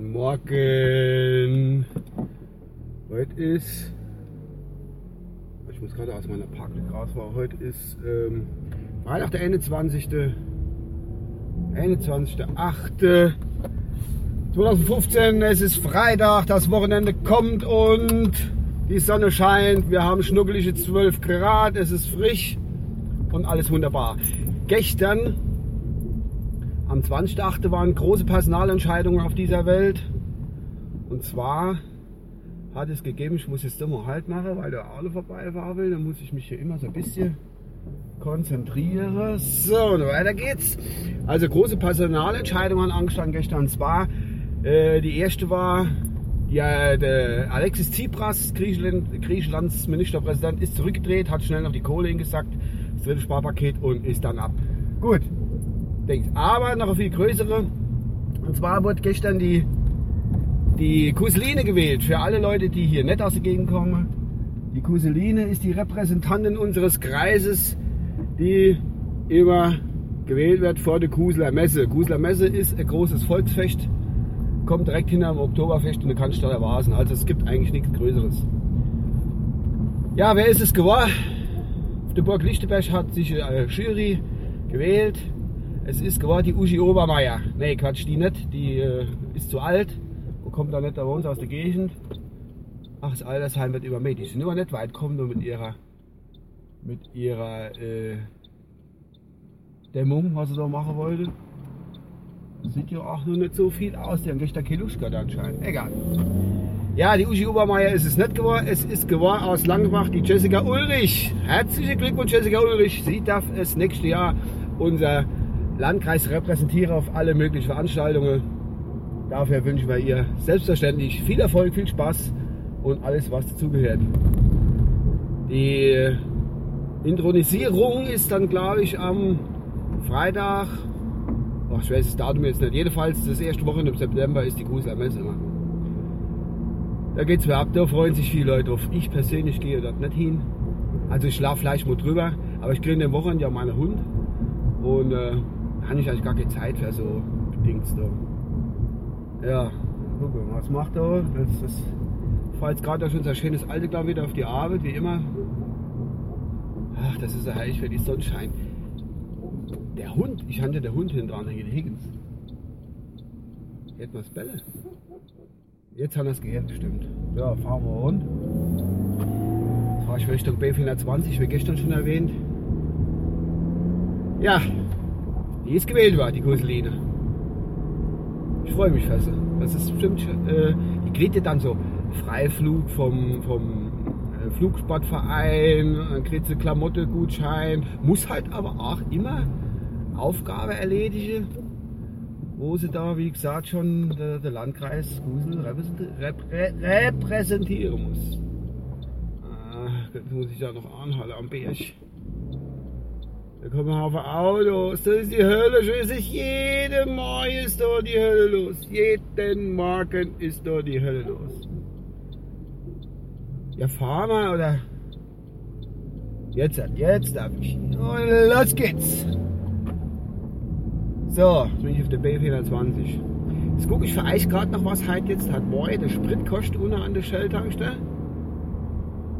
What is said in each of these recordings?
Morgen. Heute ist. Ich muss gerade aus meiner Parklücke raus, weil heute ist ähm, Freitag, der 21. 21.08.2015. Es ist Freitag, das Wochenende kommt und die Sonne scheint. Wir haben schnuckelige 12 Grad, es ist frisch und alles wunderbar. Gestern am 20.8. waren große Personalentscheidungen auf dieser Welt. Und zwar hat es gegeben, ich muss jetzt immer halt machen, weil der Aale vorbei war will. Dann muss ich mich hier immer so ein bisschen konzentrieren. So, und weiter geht's. Also große Personalentscheidungen angestanden gestern. Und zwar äh, die erste war, ja, der Alexis Tsipras, Griechenland, Griechenlands Ministerpräsident, ist zurückgedreht, hat schnell noch die Kohle hingesagt, das dritte Sparpaket und ist dann ab. Gut, denkst. Aber noch eine viel größere. Und zwar wurde gestern die, die Kuseline gewählt. Für alle Leute, die hier nicht aus der Gegend kommen. Die Kuseline ist die Repräsentantin unseres Kreises, die immer gewählt wird vor der Kuseler Messe. Kuseler Messe ist ein großes Volksfest, kommt direkt hinter dem Oktoberfest in der Cannstatter Vasen. Also es gibt eigentlich nichts Größeres. Ja, wer ist es geworden? Auf der Burg Lichtenberg hat sich eine Jury gewählt. Es ist geworden die Uschi Obermeier. Nee, Quatsch, die nicht. Die äh, ist zu alt und kommt da nicht bei uns aus der Gegend. Ach, das Altersheim wird übermäht. Die sind immer nicht weit gekommen, nur mit ihrer, mit ihrer äh, Dämmung, was sie da machen wollte. Sieht ja auch nur nicht so viel aus. Die haben gestern Kiluschka anscheinend. Egal. Ja, die Uschi Obermeier ist es nicht geworden. Es ist geworden aus Langbach die Jessica Ulrich. Herzlichen Glückwunsch, Jessica Ulrich. Sie darf es nächstes Jahr unser Landkreis repräsentiere auf alle möglichen Veranstaltungen. Dafür wünschen wir ihr selbstverständlich viel Erfolg, viel Spaß und alles, was dazugehört. Die Intronisierung ist dann, glaube ich, am Freitag, oh, ich weiß das Datum jetzt nicht, jedenfalls das erste Wochenende im September ist die Gruseler Messe. Da geht es ab, da freuen sich viele Leute drauf. Ich persönlich gehe dort nicht hin. Also ich schlafe vielleicht mal drüber, aber ich kriege in den Wochen ja meinen Hund und äh, habe ich eigentlich gar keine Zeit für so Dings da. Ja, guck mal, was macht er? Das, das fahre jetzt gerade schon so schönes alte Klar wieder auf die Arbeit, wie immer. Ach, das ist ja heilig für die Sonnenschein. Der Hund, ich hatte der Hund hinten dran, der Higgins. Hätten wir das Bälle. Jetzt haben wir es gehört, stimmt. Ja, fahren wir rund. Jetzt fahre ich Richtung B420, wie gestern schon erwähnt. Ja, die ist gewählt war, die Kuseline. Ich freue mich fest. Das ist bestimmt, äh, die kriegt ja dann so Freiflug vom, vom äh, Flugsportverein, dann kriegt sie Klamotte, Gutschein, muss halt aber auch immer Aufgabe erledigen, wo sie da, wie gesagt, schon der, der Landkreis Gusel repräsentieren muss. Ah, jetzt muss ich ja noch anhalten am Berg. Da kommen Haufen Autos, das ist die Hölle, ist jedem Mal ist da die Hölle los. Jeden Morgen ist da die Hölle los. Ja, fahr mal, oder? Jetzt, jetzt darf ich. Und los geht's. So, jetzt bin ich auf der B420. Jetzt gucke ich für euch gerade noch, was halt jetzt hat. Boy, der Sprit kostet unten an der Shell-Tankstelle.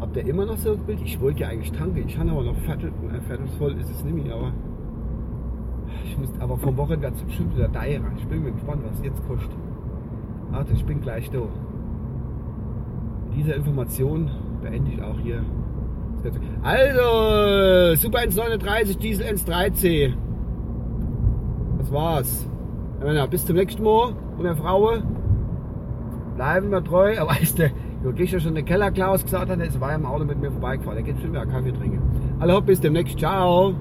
Ob der immer noch so gilt? Ich wollte ja eigentlich tanken. Ich habe aber noch fertig, äh, fertig voll ist es nicht mehr. Aber ich muss, aber vom Wochenende wird bestimmt wieder teurer. Ich bin mir gespannt, was jetzt kostet. Warte, ich bin gleich da. Diese Information beende ich auch hier. Also, Super 139, Diesel 113. Das war's. Bis zum nächsten Mal, meine Frau. Bleiben wir treu. Aber weißt du, Du gehst ja schon der Keller Klaus gesagt hat, er war im Auto mit mir vorbeigefahren. Der geht schon wieder Kaffee trinken. Also bis demnächst. Ciao.